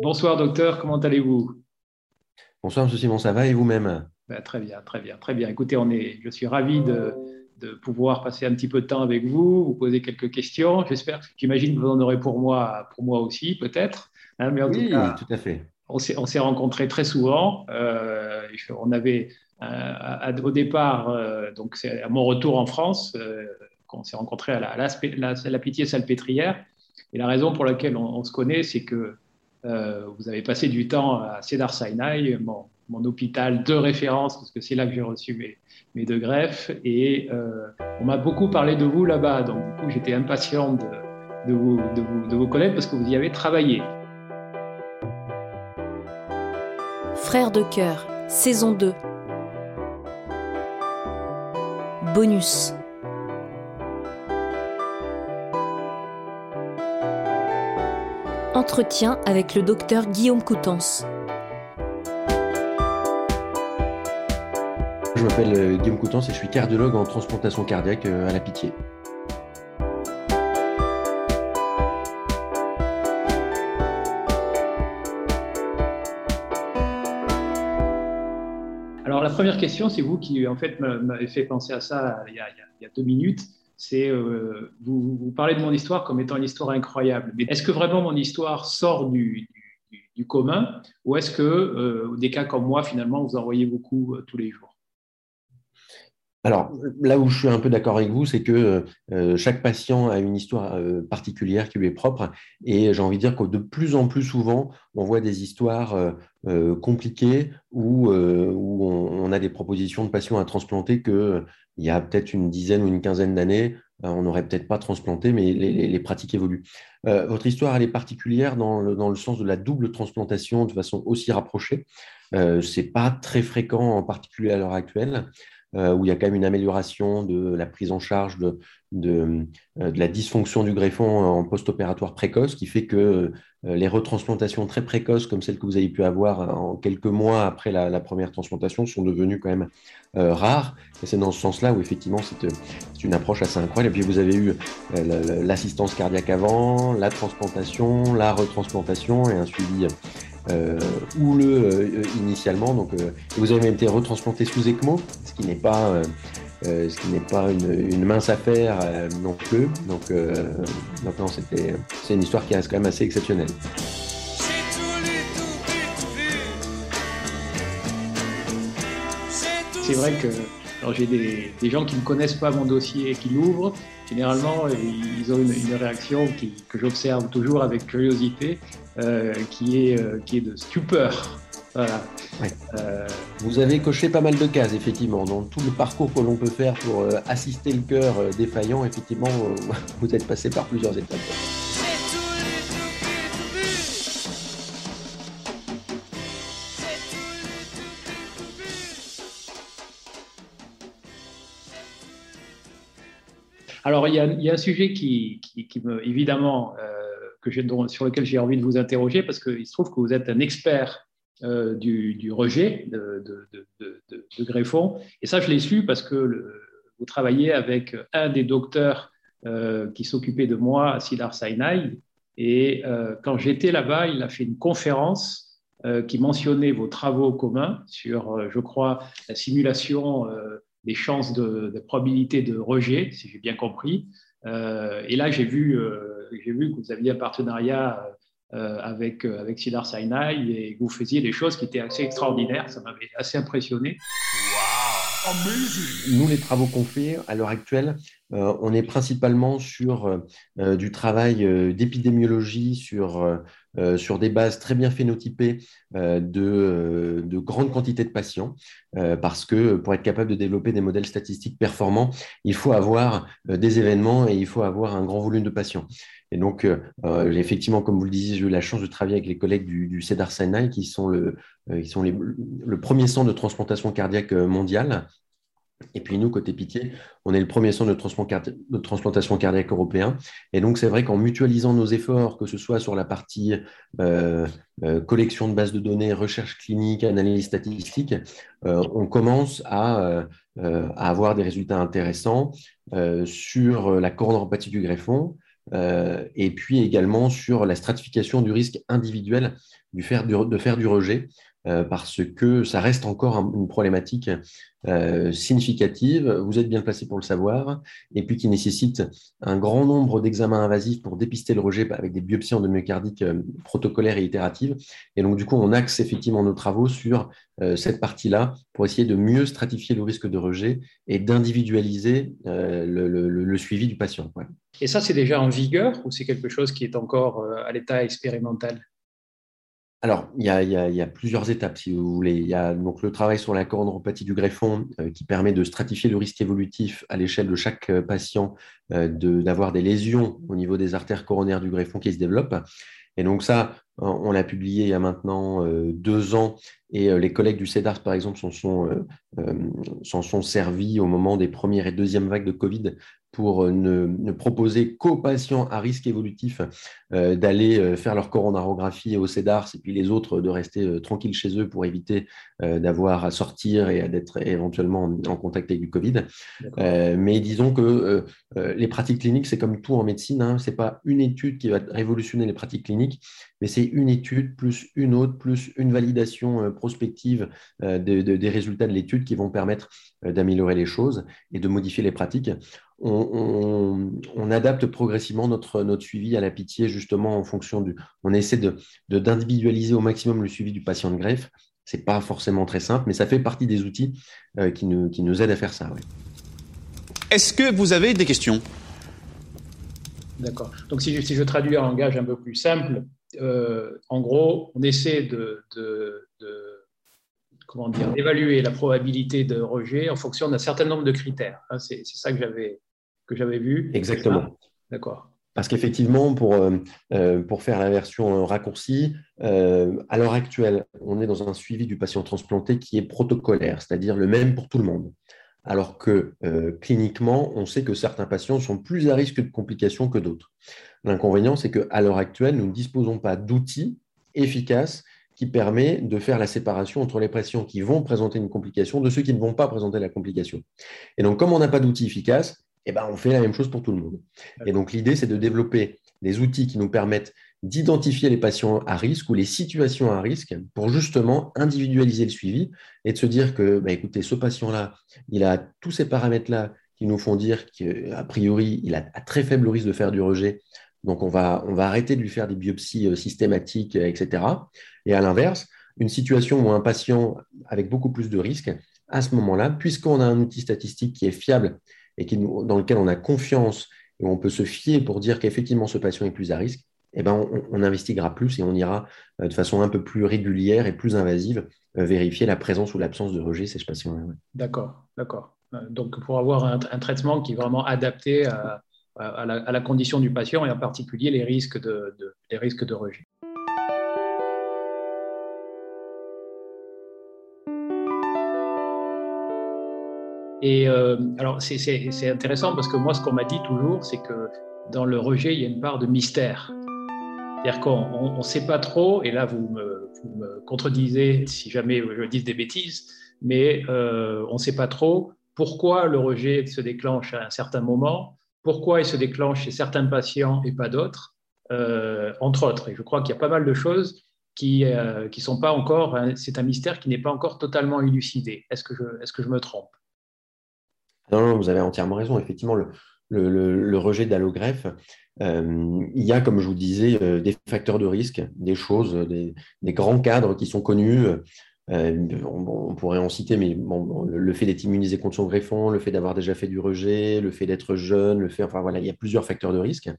Bonsoir docteur, comment allez-vous? Bonsoir M. Simon, ça va et vous-même? Ben, Très bien, très bien, très bien. Écoutez, on est, je suis ravi de, pouvoir passer un petit peu de temps avec vous, vous poser quelques questions. J'espère, j'imagine que vous en aurez pour moi, pour moi aussi, peut-être. Hein, mais en oui, tout, cas, tout à fait. On s'est rencontrés très souvent. Euh, on avait euh, au départ, euh, donc c'est à mon retour en France, qu'on s'est rencontrés à la, la, la, Pitié Salpêtrière. Et la raison pour laquelle on se connaît, c'est que euh, vous avez passé du temps à Cedar Sinai, mon, hôpital de référence, parce que c'est là que j'ai reçu mes, mes, deux greffes. Et euh, on m'a beaucoup parlé de vous là-bas. Donc, du coup, j'étais impatient de, de, vous, de, vous, de vous connaître parce que vous y avez travaillé. Frères de cœur, saison 2. Bonus. Entretien avec le docteur Guillaume Coutances. Je m'appelle euh, Guillaume Coutances et je suis cardiologue en transplantation cardiaque euh, à la Pitié. Alors la première question, c'est vous qui en fait m'avez fait penser à ça il y a deux minutes c'est euh, vous, parlez de mon histoire comme étant une histoire incroyable. Mais est-ce que vraiment mon histoire sort du, commun ou est-ce que euh, des cas comme moi, finalement, vous en voyez beaucoup euh, tous les jours? Alors, là où je suis un peu d'accord avec vous, c'est que chaque patient a une histoire particulière qui lui est propre. Et j'ai envie de dire que de plus en plus souvent, on voit des histoires compliquées où, où on, a des propositions de patients à transplanter que il y a peut-être une dizaine ou une quinzaine d'années, euh, on n'aurait peut-être pas transplanté, mais les, pratiques évoluent. Euh, votre histoire, elle est particulière dans le, sens de la double transplantation de façon aussi rapprochée. Euh, Ce n'est pas très fréquent, en particulier à l'heure actuelle. Euh, où il y a quand même une amélioration de la prise en charge de, euh, la dysfonction du greffon en post-opératoire précoce, qui fait que euh, les retransplantations très précoces, comme celles que vous avez pu avoir en quelques mois après la, première transplantation, sont devenues quand même rares. Et c'est dans ce sens-là où effectivement c'est une approche assez incroyable. Et puis vous avez eu l'assistance cardiaque avant, la transplantation, la retransplantation et un suivi euh, houleux euh, initialement. Donc, euh, vous avez même été retransplanté sous ECMO, ce qui n'est pas, ce qui n'est pas une, mince affaire non plus. Donc, maintenant, c'était, c'est une histoire qui reste quand même assez exceptionnelle. C'est vrai que j'ai des, des, gens qui ne connaissent pas mon dossier et qui l'ouvrent. Généralement, ils ont une, une réaction qui, que j'observe toujours avec curiosité. Euh, qui, est, euh, qui est de stupeur. Voilà. Euh, vous avez coché pas mal de cases, effectivement. Dans tout le parcours que l'on peut faire pour assister le cœur défaillant, effectivement, vous êtes passé par plusieurs étapes. Alors, il y, a, un sujet qui, qui, qui me, évidemment, que sur lequel j'ai envie de vous interroger parce qu'il se trouve que vous êtes un expert euh, du, rejet de, de, greffons. Et ça, je l'ai su parce que vous travaillez avec un des docteurs euh, qui s'occupait de moi à Sinai. Et euh, quand j'étais là-bas, il a fait une conférence qui mentionnait vos travaux communs sur, je crois, la simulation des chances de, probabilité de rejet, si j'ai bien compris. et là, j'ai vu j'ai vu que vous aviez un partenariat euh, avec, euh, avec Sidar Sinai et que vous faisiez des choses qui étaient assez extraordinaires. Ça m'avait assez impressionné. Nous, les travaux qu'on fait à l'heure actuelle, euh, on est principalement sur du travail d'épidémiologie, sur, des bases très bien phénotypées de, de grandes quantités de patients, parce que pour être capable de développer des modèles statistiques performants, il faut avoir des événements et il faut avoir un grand volume de patients. Et donc, euh, euh, effectivement, comme vous le disiez, j'ai eu la chance de travailler avec les collègues du, CEDAR Sinai, qui sont, le, euh, qui sont le premier centre de transplantation cardiaque mondial. Et puis nous, côté Pitié, on est le premier centre de, transplantation cardiaque européen. Et donc, c'est vrai qu'en mutualisant nos efforts, que ce soit sur la partie collection de bases de données, recherche clinique, analyse statistique, on commence à, avoir des résultats intéressants sur la coronaropathie du greffon, et puis également sur la stratification du risque individuel de faire du rejet. Euh, parce que ça reste encore une problématique euh, significative. Vous êtes bien placé pour le savoir, et puis qui nécessite un grand nombre d'examens invasifs pour dépister le rejet avec des biopsies endomyocardiques euh, protocolaires et itératives. Et donc, du coup, on axe effectivement nos travaux sur cette partie-là pour essayer de mieux stratifier le risque de rejet et d'individualiser le, suivi du patient. Et ça, c'est déjà en vigueur ou c'est quelque chose qui est encore à l'état expérimental? Alors, il y, a, plusieurs étapes, si vous voulez. Il y a donc le travail sur la coronaropathie du greffon euh, qui permet de stratifier le risque évolutif à l'échelle de chaque euh, patient euh, d'avoir des lésions au niveau des artères coronaires du greffon qui se développent. Et donc ça, on l'a publié il y a maintenant deux ans et les collègues du CEDARS, par exemple, s'en sont, servis au moment des premières et deuxièmes vagues de Covid pour euh, ne, proposer qu'aux patients à risque évolutif euh, d'aller euh, faire leur coronarographie au CEDARS et puis les autres de rester tranquilles chez eux pour éviter d'avoir à sortir et d'être éventuellement en, contact avec du Covid. mais disons que les pratiques cliniques, c'est comme tout en médecine, hein, ce n'est pas une étude qui va révolutionner les pratiques cliniques, mais c'est une étude plus une autre, plus une validation prospective des résultats de l'étude qui vont permettre d'améliorer les choses et de modifier les pratiques on, adapte progressivement notre, notre suivi à la pitié, justement, en fonction du. On essaie d'individualiser de, au maximum le suivi du patient de greffe. Ce n'est pas forcément très simple, mais ça fait partie des outils euh, qui, nous, qui, nous, aident à faire ça. Est-ce que vous avez des questions? D'accord. Donc, si je, si je, traduis en langage un peu plus simple, euh, en gros, on essaie de comment dire, d'évaluer la probabilité de rejet en fonction d'un certain nombre de critères. Hein, c'est ça que j'avais que j'avais vu. Exactement. D'accord. Parce qu'effectivement, pour, euh, euh, pour faire la version raccourcie, euh, à l'heure actuelle, on est dans un suivi du patient transplanté qui est protocolaire, c'est-à-dire le même pour tout le monde. Alors que cliniquement, on sait que certains patients sont plus à risque de complications que d'autres. L'inconvénient, c'est qu'à l'heure actuelle, nous ne disposons pas d'outils efficaces qui permet de faire la séparation entre les patients qui vont présenter une complication de ceux qui ne vont pas présenter la complication. Et donc, comme on n'a pas d'outils efficaces, eh ben, on fait la même chose pour tout le monde. Et donc, l'idée, c'est de développer des outils qui nous permettent d'identifier les patients à risque ou les situations à risque pour justement individualiser le suivi et de se dire que, bah, écoutez, ce patient-là, il a tous ces paramètres-là qui nous font dire qu'a priori, il a un très faible risque de faire du rejet. Donc, on va, on va arrêter de lui faire des biopsies euh, systématiques, euh, etc. Et à l'inverse, une situation où un patient avec beaucoup plus de risques, à ce moment-là, puisqu'on a un outil statistique qui est fiable et dans lequel on a confiance et on peut se fier pour dire qu'effectivement ce patient est plus à risque, eh ben on, investiguera plus et on ira euh, de façon un peu plus régulière et plus invasive euh, vérifier la présence ou l'absence de rejet chez ce patient-là. D'accord, d'accord. Euh, donc pour avoir un, traitement qui est vraiment adapté à, la, condition du patient et en particulier les risques de rejet. Et euh, alors, c'est intéressant parce que moi, ce qu'on m'a dit toujours, c'est que dans le rejet, il y a une part de mystère. C'est-à-dire qu'on ne sait pas trop, et là, vous me, contredisez si jamais je dis des bêtises, mais euh, on ne sait pas trop pourquoi le rejet se déclenche à un certain moment, pourquoi il se déclenche chez certains patients et pas d'autres, euh, entre autres. Et je crois qu'il y a pas mal de choses qui ne sont pas encore, c'est un mystère qui n'est pas encore totalement élucidé. Est -ce que je me trompe? Non, vous avez entièrement raison. Effectivement, le, rejet d'allogreffe, euh, il y a, comme je vous disais, euh, des facteurs de risque, des choses, des, grands cadres qui sont connus. Euh, on, pourrait en citer, mais le fait d'être immunisé contre son greffon, le fait d'avoir déjà fait du rejet, le fait d'être jeune, le fait, enfin voilà, il y a plusieurs facteurs de risque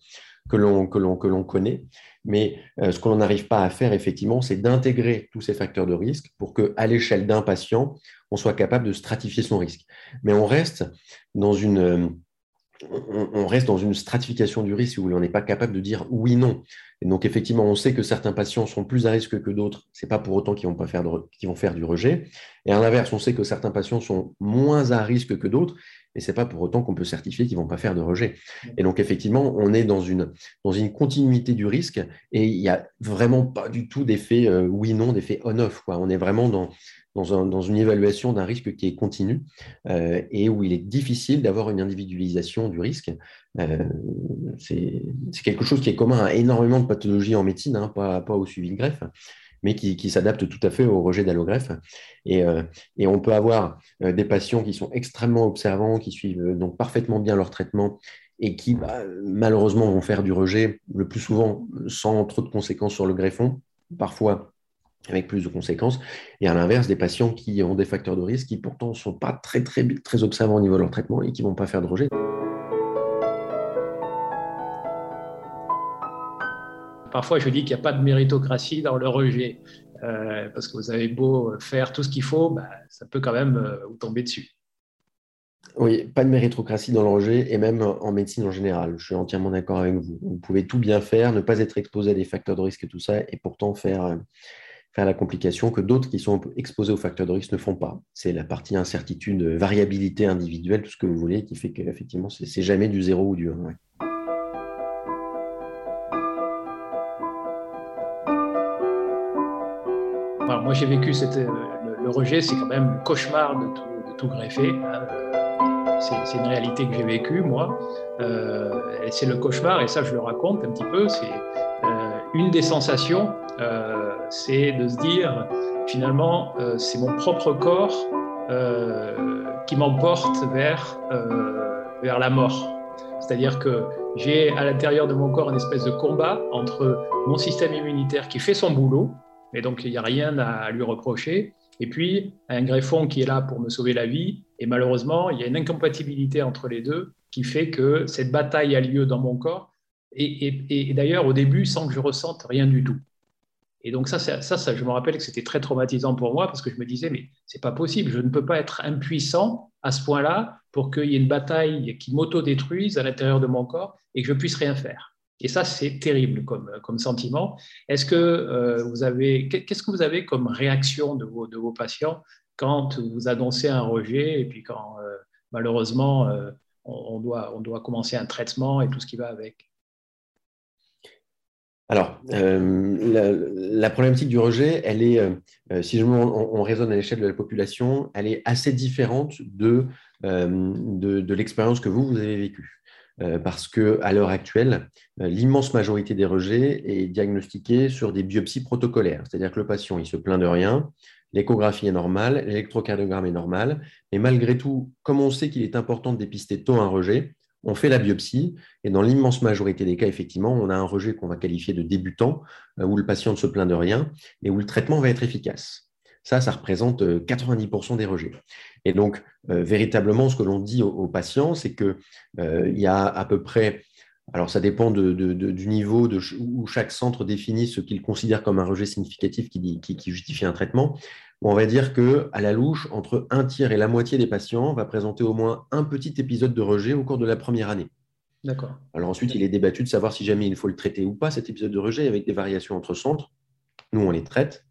que l'on que l'on que l'on connaît. Mais ce que l'on n'arrive pas à faire effectivement, c'est d'intégrer tous ces facteurs de risque pour que, à l'échelle d'un patient, on soit capable de stratifier son risque. Mais on reste dans une, on, reste dans une stratification du risque où on n'est pas capable de dire oui, non. Et donc, effectivement, on sait que certains patients sont plus à risque que d'autres. Ce n'est pas pour autant qu'ils vont, pas faire vont faire du rejet. Et à l'inverse, on sait que certains patients sont moins à risque que d'autres. mais ce n'est pas pour autant qu'on peut certifier qu'ils ne vont pas faire de rejet. Et donc, effectivement, on est dans une, dans une continuité du risque et il n'y a vraiment pas du tout d'effet euh, oui-non, d'effet on-off. On est vraiment dans, dans, une évaluation d'un risque qui est continu euh, et où il est difficile d'avoir une individualisation du risque. Euh, c'est quelque chose qui est commun à énormément de pathologies en médecine, hein, pas, au suivi de greffe mais qui, s'adapte tout à fait au rejet d'allogreffe. Et, euh, on peut avoir des patients qui sont extrêmement observants, qui suivent donc parfaitement bien leur traitement et qui bah, malheureusement vont faire du rejet le plus souvent sans trop de conséquences sur le greffon, parfois avec plus de conséquences, et à l'inverse, des patients qui ont des facteurs de risque qui pourtant ne sont pas très, très, très observants au niveau de leur traitement et qui ne vont pas faire de rejet. Parfois, je dis qu'il n'y a pas de méritocratie dans le rejet, euh, parce que vous avez beau faire tout ce qu'il faut, bah, ça peut quand même euh, vous tomber dessus. Oui, pas de méritocratie dans le rejet et même en médecine en général. Je suis entièrement d'accord avec vous. Vous pouvez tout bien faire, ne pas être exposé à des facteurs de risque et tout ça, et pourtant faire faire la complication que d'autres qui sont exposés aux facteurs de risque ne font pas. C'est la partie incertitude, variabilité individuelle, tout ce que vous voulez, qui fait qu'effectivement, c'est jamais du 0 ou du 1. moi, j'ai vécu euh, le, rejet, c'est quand même le cauchemar de tout, greffer. Hein. C'est une réalité que j'ai vécue, moi. Euh, c'est le cauchemar, et ça, je le raconte un petit peu. C'est euh, une des sensations c'est de se dire finalement euh, c'est mon propre corps euh, qui m'emporte vers, euh, vers la mort. C'est-à-dire que j'ai à l'intérieur de mon corps une espèce de combat entre mon système immunitaire qui fait son boulot, et donc il n'y a rien à lui reprocher, et puis un greffon qui est là pour me sauver la vie, et malheureusement il y a une incompatibilité entre les deux qui fait que cette bataille a lieu dans mon corps, et d'ailleurs au début sans que je ressente rien du tout. Et donc ça, ça, ça, je me rappelle que c'était très traumatisant pour moi parce que je me disais, mais c'est pas possible, je ne peux pas être impuissant à ce point-là pour qu'il y ait une bataille qui m'auto-détruise à l'intérieur de mon corps et que je puisse rien faire. Et ça, c'est terrible comme, comme sentiment. Est-ce que euh, vous avez, qu'est-ce que vous avez comme réaction de vos, de vos patients quand vous annoncez un rejet et puis quand euh, malheureusement euh, on, doit, on doit commencer un traitement et tout ce qui va avec? Alors, euh, la, problématique du rejet, elle est, euh, euh, si on, raisonne à l'échelle de la population, elle est assez différente de, de, l'expérience que vous, vous avez vécue. parce qu'à l'heure actuelle, l'immense majorité des rejets est diagnostiquée sur des biopsies protocolaires. C'est-à-dire que le patient, il se plaint de rien, l'échographie est normale, l'électrocardiogramme est normal, mais malgré tout, comme on sait qu'il est important de dépister tôt un rejet, on fait la biopsie et dans l'immense majorité des cas, effectivement, on a un rejet qu'on va qualifier de débutant, euh, où le patient ne se plaint de rien et où le traitement va être efficace. Ça, ça représente 90% euh, des rejets. Et donc, euh, véritablement, ce que l'on dit aux, patients, c'est qu'il y a à peu près, alors ça dépend du niveau où chaque centre définit ce qu'il considère comme un rejet significatif qui justifie un traitement, on va dire que à la louche, entre un tiers et la moitié des patients va présenter au moins un petit épisode de rejet au cours de la première année. D'accord. Alors ensuite, il est débattu de savoir si jamais il faut le traiter ou pas, cet épisode de rejet, avec des variations entre centres. Nous, on les traite.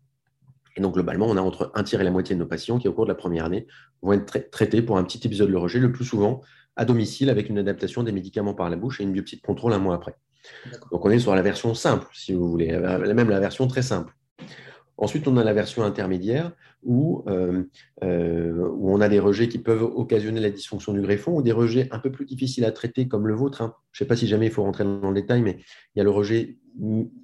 Et donc, globalement, on a entre un tiers et la moitié de nos patients qui, au cours de la première année, vont être traités pour un petit épisode de rejet, le plus souvent à domicile, avec une adaptation des médicaments par la bouche et une biopsie de contrôle un mois après. Donc, on est sur la version simple, si vous voulez, même la version très simple. Ensuite, on a la version intermédiaire où, euh, euh, où, on a des rejets qui peuvent occasionner la dysfonction du greffon ou des rejets un peu plus difficiles à traiter comme le vôtre. Hein. Je ne sais pas si jamais il faut rentrer dans le détail, mais il y a le rejet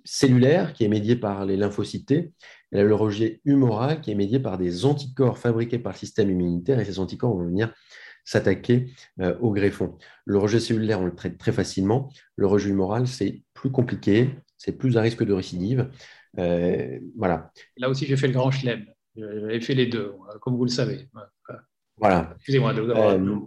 cellulaire qui est médié par les lymphocytes. Il y a le rejet humoral qui est médié par des anticorps fabriqués par le système immunitaire et ces anticorps vont venir s'attaquer euh, au greffon. Le rejet cellulaire, on le traite très facilement. Le rejet humoral, c'est plus compliqué, c'est plus à risque de récidive. Euh, voilà. Là aussi, j'ai fait le grand chelem. J'ai fait les deux, comme vous le savez. Voilà. Excusez-moi de vous avoir. Euh, non,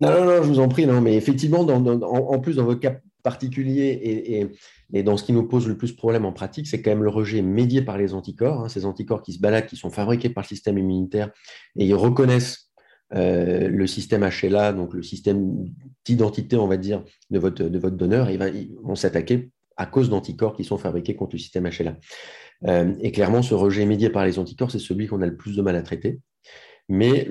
non, non, je vous en prie. Non, mais effectivement, en, plus, dans votre cas particulier et, dans ce qui nous pose le plus problème en pratique, c'est quand même le rejet médié par les anticorps. Hein, ces anticorps qui se baladent, qui sont fabriqués par le système immunitaire et ils reconnaissent euh, le système HLA, donc le système d'identité, on va dire, de votre, de votre donneur, et ils vont s'attaquer à cause d'anticorps qui sont fabriqués contre le système HLA. Euh, et clairement, ce rejet médié par les anticorps, c'est celui qu'on a le plus de mal à traiter. Mais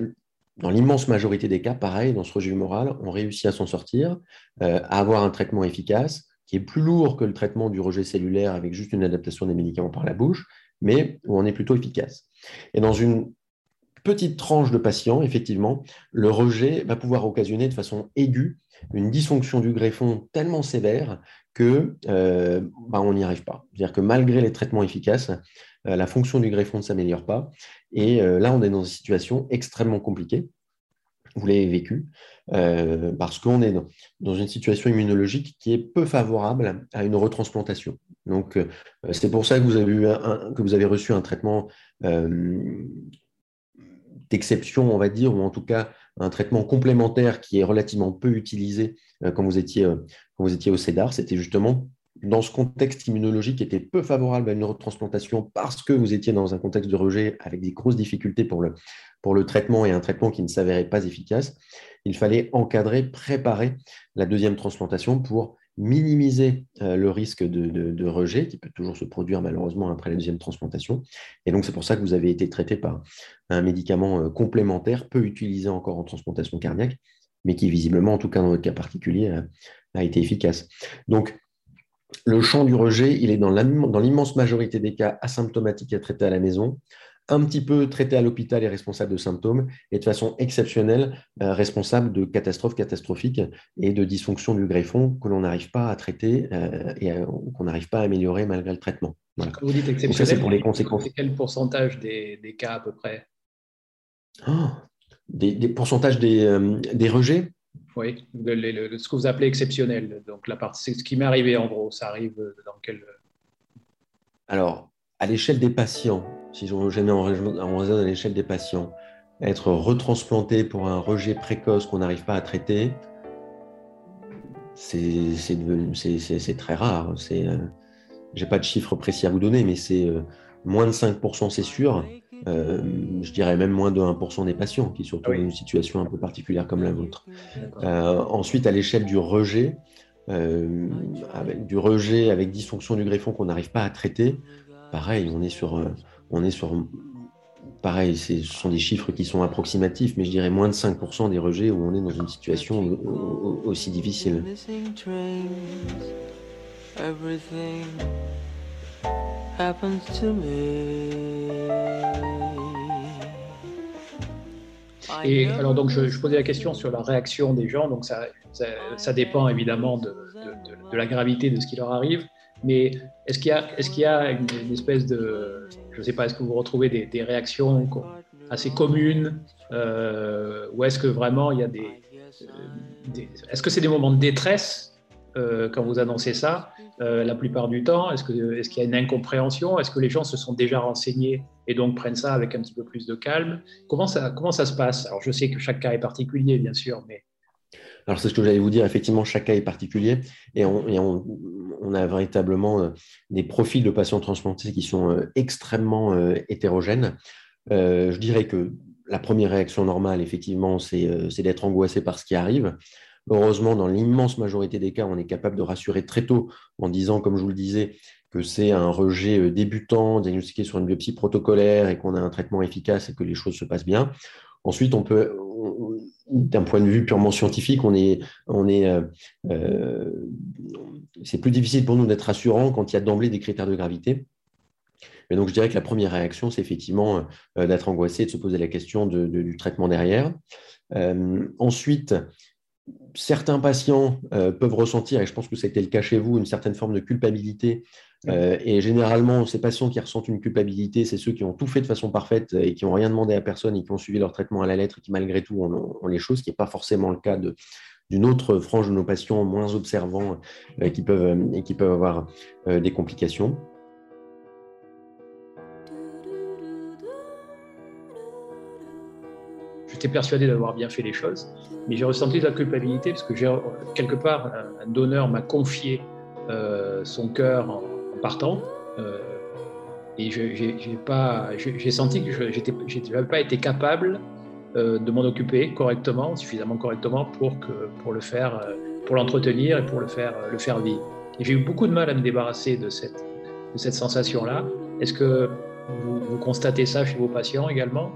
dans l'immense majorité des cas, pareil, dans ce rejet humoral, on réussit à s'en sortir, euh, à avoir un traitement efficace qui est plus lourd que le traitement du rejet cellulaire avec juste une adaptation des médicaments par la bouche, mais où on est plutôt efficace. Et dans une petite tranche de patients, effectivement, le rejet va pouvoir occasionner de façon aiguë une dysfonction du greffon tellement sévère que euh, bah, on n'y arrive pas. C'est-à-dire que malgré les traitements efficaces, euh, la fonction du greffon ne s'améliore pas. Et euh, là, on est dans une situation extrêmement compliquée. Vous l'avez vécu, parce qu'on est dans, une situation immunologique qui est peu favorable à une retransplantation. Donc, c'est pour ça que vous, avez que vous avez reçu un traitement d'exception, on va dire, ou en tout cas un traitement complémentaire qui est relativement peu utilisé quand, vous étiez, quand vous étiez au CEDAR. C'était justement dans ce contexte immunologique qui était peu favorable à une retransplantation parce que vous étiez dans un contexte de rejet avec des grosses difficultés pour le, pour le traitement et un traitement qui ne s'avérait pas efficace, il fallait encadrer, préparer la deuxième transplantation pour minimiser euh, le risque de, rejet qui peut toujours se produire malheureusement après la deuxième transplantation. Et donc c'est pour ça que vous avez été traité par un médicament euh, complémentaire, peu utilisé encore en transplantation cardiaque, mais qui visiblement, en tout cas dans votre cas particulier, a, a été efficace. Donc le champ du rejet, il est dans l'immense majorité des cas asymptomatique et traité à la maison, un petit peu traité à l'hôpital et responsable de symptômes, et de façon exceptionnelle, euh, responsable de catastrophes catastrophiques et de dysfonctions du greffon que l'on n'arrive pas à traiter euh, et euh, qu'on n'arrive pas à améliorer malgré le traitement. Vous dites exceptionnel, pour les conséquences. quel pourcentage des, cas à peu près? Oh, des, pourcentages des rejets? Oui, ce que vous appelez exceptionnel. Donc, la partie, c'est ce qui m'est arrivé en gros. Ça arrive dans quel. Alors, à l'échelle des patients, si je remets en raison à l'échelle des patients, être retransplanté pour un rejet précoce qu'on n'arrive pas à traiter, c'est très rare. Je n'ai pas de chiffre précis à vous donner, mais c'est euh, moins de 5%, c'est sûr. Euh, je dirais même moins de 1% des patients qui sont dans une situation un peu particulière comme la vôtre. Euh, ensuite, à l'échelle du rejet, euh, avec du rejet avec dysfonction du greffon qu'on n'arrive pas à traiter, pareil, on est sur, on est sur pareil, ce sont des chiffres qui sont approximatifs, mais je dirais moins de 5% des rejets où on est dans une situation aussi difficile. Et alors, donc, je, posais la question sur la réaction des gens. Donc, ça, ça, dépend évidemment de, de, la gravité de ce qui leur arrive. Mais est-ce qu'il y a, une, espèce de, je ne sais pas, est-ce que vous retrouvez des, réactions assez communes, euh, ou est-ce que vraiment il y a des, des est-ce que c'est des moments de détresse euh, quand vous annoncez ça, euh, la plupart du temps? Est-ce qu'il y a une incompréhension? Est-ce que les gens se sont déjà renseignés et donc prennent ça avec un petit peu plus de calme? Comment ça, comment ça se passe? Alors, je sais que chaque cas est particulier, bien sûr, mais. Alors, c'est ce que j'allais vous dire. Effectivement, chaque cas est particulier et on, a véritablement euh, des profils de patients transplantés qui sont extrêmement hétérogènes. je dirais que la première réaction normale, effectivement, c'est d'être angoissé par ce qui arrive. Heureusement, dans l'immense majorité des cas, on est capable de rassurer très tôt en disant, comme je vous le disais, que c'est un rejet euh, débutant, diagnostiqué sur une biopsie protocolaire et qu'on a un traitement efficace et que les choses se passent bien. Ensuite, on peut, d'un point de vue purement scientifique, on est, on est, euh, euh, c'est plus difficile pour nous d'être rassurant quand il y a d'emblée des critères de gravité. Mais donc, je dirais que la première réaction, c'est effectivement d'être angoissé et de se poser la question du traitement derrière. ensuite, certains patients euh, peuvent ressentir, et je pense que c'était le cas chez vous, une certaine forme de culpabilité. Euh, et généralement, ces patients qui ressentent une culpabilité, c'est ceux qui ont tout fait de façon parfaite et qui n'ont rien demandé à personne et qui ont suivi leur traitement à la lettre et qui, malgré tout, ont, les choses, ce qui n'est pas forcément le cas d'une autre frange de nos patients moins observants euh, qui peuvent, et qui peuvent avoir des complications. J'étais persuadé d'avoir bien fait les choses, mais j'ai ressenti de la culpabilité parce que j'ai quelque part un, donneur m'a confié euh, son cœur en, partant. Euh, et j'ai senti que je n'avais pas été capable euh, de m'en occuper correctement, suffisamment correctement pour que pour le faire, pour l'entretenir et pour le faire le faire vivre. J'ai eu beaucoup de mal à me débarrasser de cette de cette sensation là. Est-ce que vous constatez ça chez vos patients également?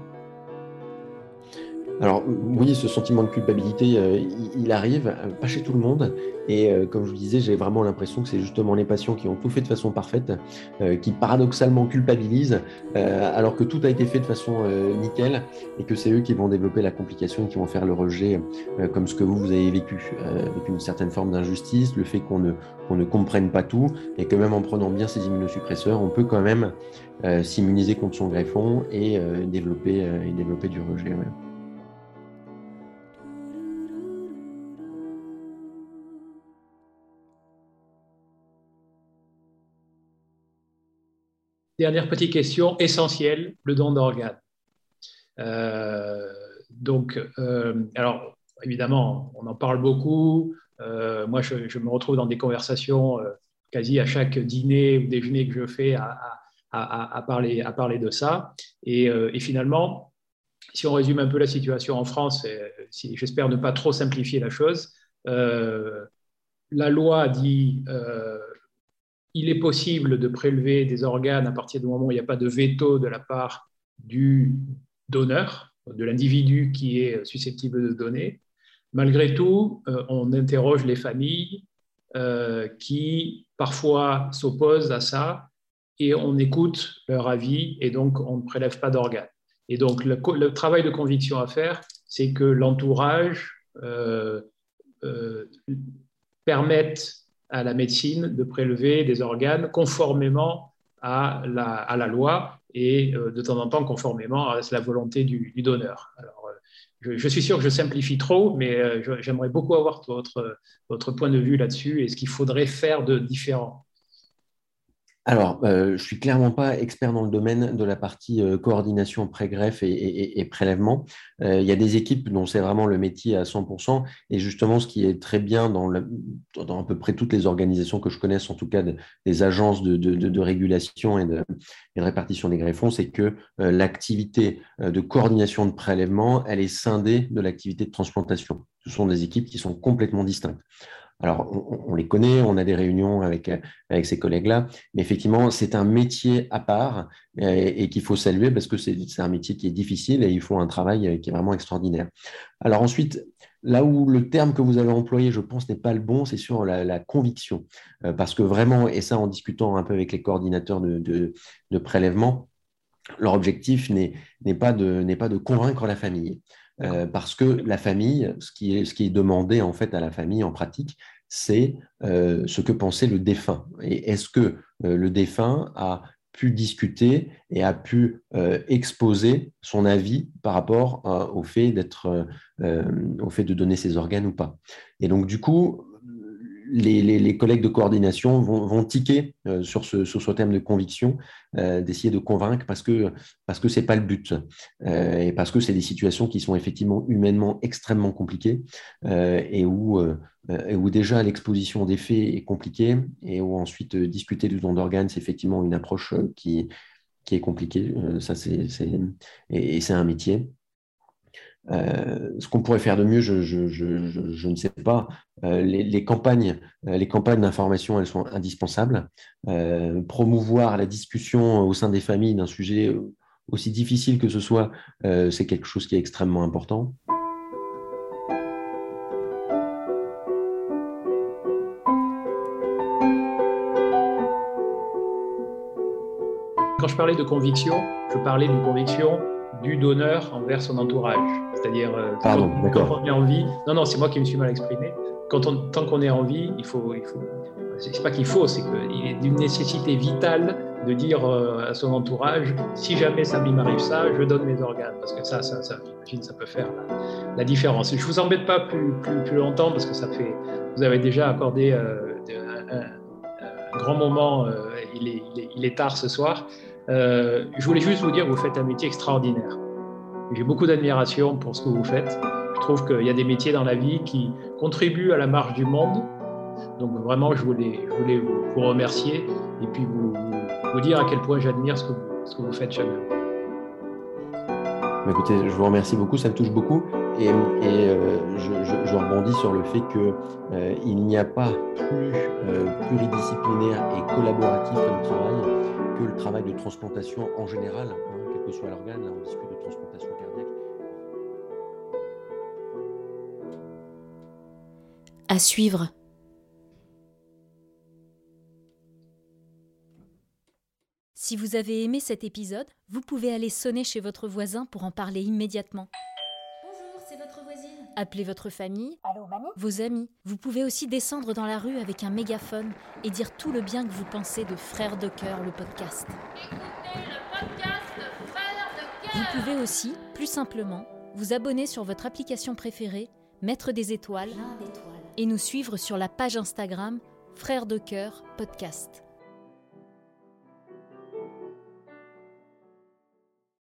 Alors oui, ce sentiment de culpabilité, euh, il, arrive, euh, pas chez tout le monde. Et euh, comme je vous disais, j'ai vraiment l'impression que c'est justement les patients qui ont tout fait de façon parfaite, qui paradoxalement culpabilisent, alors que tout a été fait de façon nickel, et que c'est eux qui vont développer la complication, qui vont faire le rejet, comme ce que vous, vous avez vécu, avec une certaine forme d'injustice, le fait qu'on ne, ne comprenne pas tout, et que même en prenant bien ces immunosuppresseurs, on peut quand même s'immuniser contre son greffon et développer, et développer du rejet. Dernière petite question essentielle, le don d'organes. Euh, donc, euh, alors, évidemment, on en parle beaucoup. Euh, moi, je, me retrouve dans des conversations quasi à chaque dîner ou déjeuner que je fais à, parler, à parler de ça. Et, finalement, si on résume un peu la situation en France, j'espère ne pas trop simplifier la chose, la loi dit il est possible de prélever des organes à partir du moment où il n'y a pas de veto de la part du donneur, de l'individu qui est susceptible de donner. Malgré tout, euh, on interroge les familles euh, qui parfois s'opposent à ça et on écoute leur avis et donc on ne prélève pas d'organes. Et donc le, travail de conviction à faire, c'est que l'entourage euh, permette à la médecine de prélever des organes conformément à la, loi et euh, de temps en temps conformément à la volonté du, donneur. Alors, euh, je, suis sûr que je simplifie trop, mais euh, j'aimerais beaucoup avoir votre, votre point de vue là-dessus et ce qu'il faudrait faire de différent. Alors, euh, je ne suis clairement pas expert dans le domaine de la partie euh, coordination pré-greffe et, prélèvement. Euh, il y a des équipes dont c'est vraiment le métier à 100%. Et justement, ce qui est très bien dans, à peu près toutes les organisations que je connaisse, en tout cas des agences de, régulation et de, répartition des greffons, c'est que l'activité de coordination de prélèvement, elle est scindée de l'activité de transplantation. Ce sont des équipes qui sont complètement distinctes. Alors, on, les connaît, on a des réunions avec, avec ces collègues-là, mais effectivement, c'est un métier à part et, qu'il faut saluer parce que c'est un métier qui est difficile et il faut un travail qui est vraiment extraordinaire. Alors ensuite, là où le terme que vous avez employé, je pense, n'est pas le bon, c'est sur la, conviction. Euh, parce que vraiment, et ça en discutant un peu avec les coordinateurs de, de, prélèvement, leur objectif n'est pas de convaincre la famille. Euh, parce que la famille, ce qui, est, ce qui est demandé en fait à la famille en pratique, c'est euh, ce que pensait le défunt. Et est-ce que euh, le défunt a pu discuter et a pu exposer son avis par rapport au fait d'être, au fait de donner ses organes ou pas? Et donc du coup, les, collègues de coordination vont, tiquer euh, sur, ce, thème de conviction, euh, d'essayer de convaincre parce que parce que c'est pas le but euh, et parce que c'est des situations qui sont effectivement humainement extrêmement compliquées et où déjà l'exposition des faits est compliquée et où ensuite discuter du don d'organes c'est effectivement une approche qui qui est compliquée. ça c'est et c'est un métier. Euh, ce qu'on pourrait faire de mieux, je, ne sais pas. Euh, les, campagnes, euh, les campagnes d'information, elles sont indispensables. promouvoir la discussion au sein des familles d'un sujet aussi difficile que ce soit, c'est quelque chose qui est extrêmement important. Quand je parlais de conviction, je parlais d'une conviction du donneur envers son entourage. C'est-à-dire, euh, quand, on est en vie, non, non, c'est moi qui me suis mal exprimé. Quand on, tant qu'on est en vie, il faut, il faut c'est pas qu'il faut, c'est qu'il est d'une nécessité vitale de dire euh, à son entourage, si jamais ça m'arrive ça, je donne mes organes, parce que ça, ça, ça, ça peut faire la, différence. Je vous embête pas plus, plus, plus, longtemps, parce que ça fait, vous avez déjà accordé euh, un, grand moment, il est, il, est, il, est, tard ce soir. Euh, je voulais juste vous dire que vous faites un métier extraordinaire. J'ai beaucoup d'admiration pour ce que vous faites. Je trouve qu'il y a des métiers dans la vie qui contribuent à la marche du monde. Donc vraiment, je voulais, vous, remercier et puis vous, dire à quel point j'admire ce que, vous, faites chacun. Écoutez, je vous remercie beaucoup, ça me touche beaucoup. Et, et euh, je, rebondis sur le fait qu'il euh, n'y a pas plus euh, pluridisciplinaire et collaboratif comme travail le travail de transplantation en général, hein, quel que soit l'organe, on discute de transplantation cardiaque. À suivre. Si vous avez aimé cet épisode, vous pouvez aller sonner chez votre voisin pour en parler immédiatement. Appelez votre famille, Allô, mamie? Vos amis. Vous pouvez aussi descendre dans la rue avec un mégaphone et dire tout le bien que vous pensez de Frères de cœur, le podcast. Écoutez le podcast Frères de Vous cœur. pouvez aussi, plus simplement, vous abonner sur votre application préférée, mettre des étoiles Plein d'étoiles. et nous suivre sur la page Instagram Frères de cœur podcast.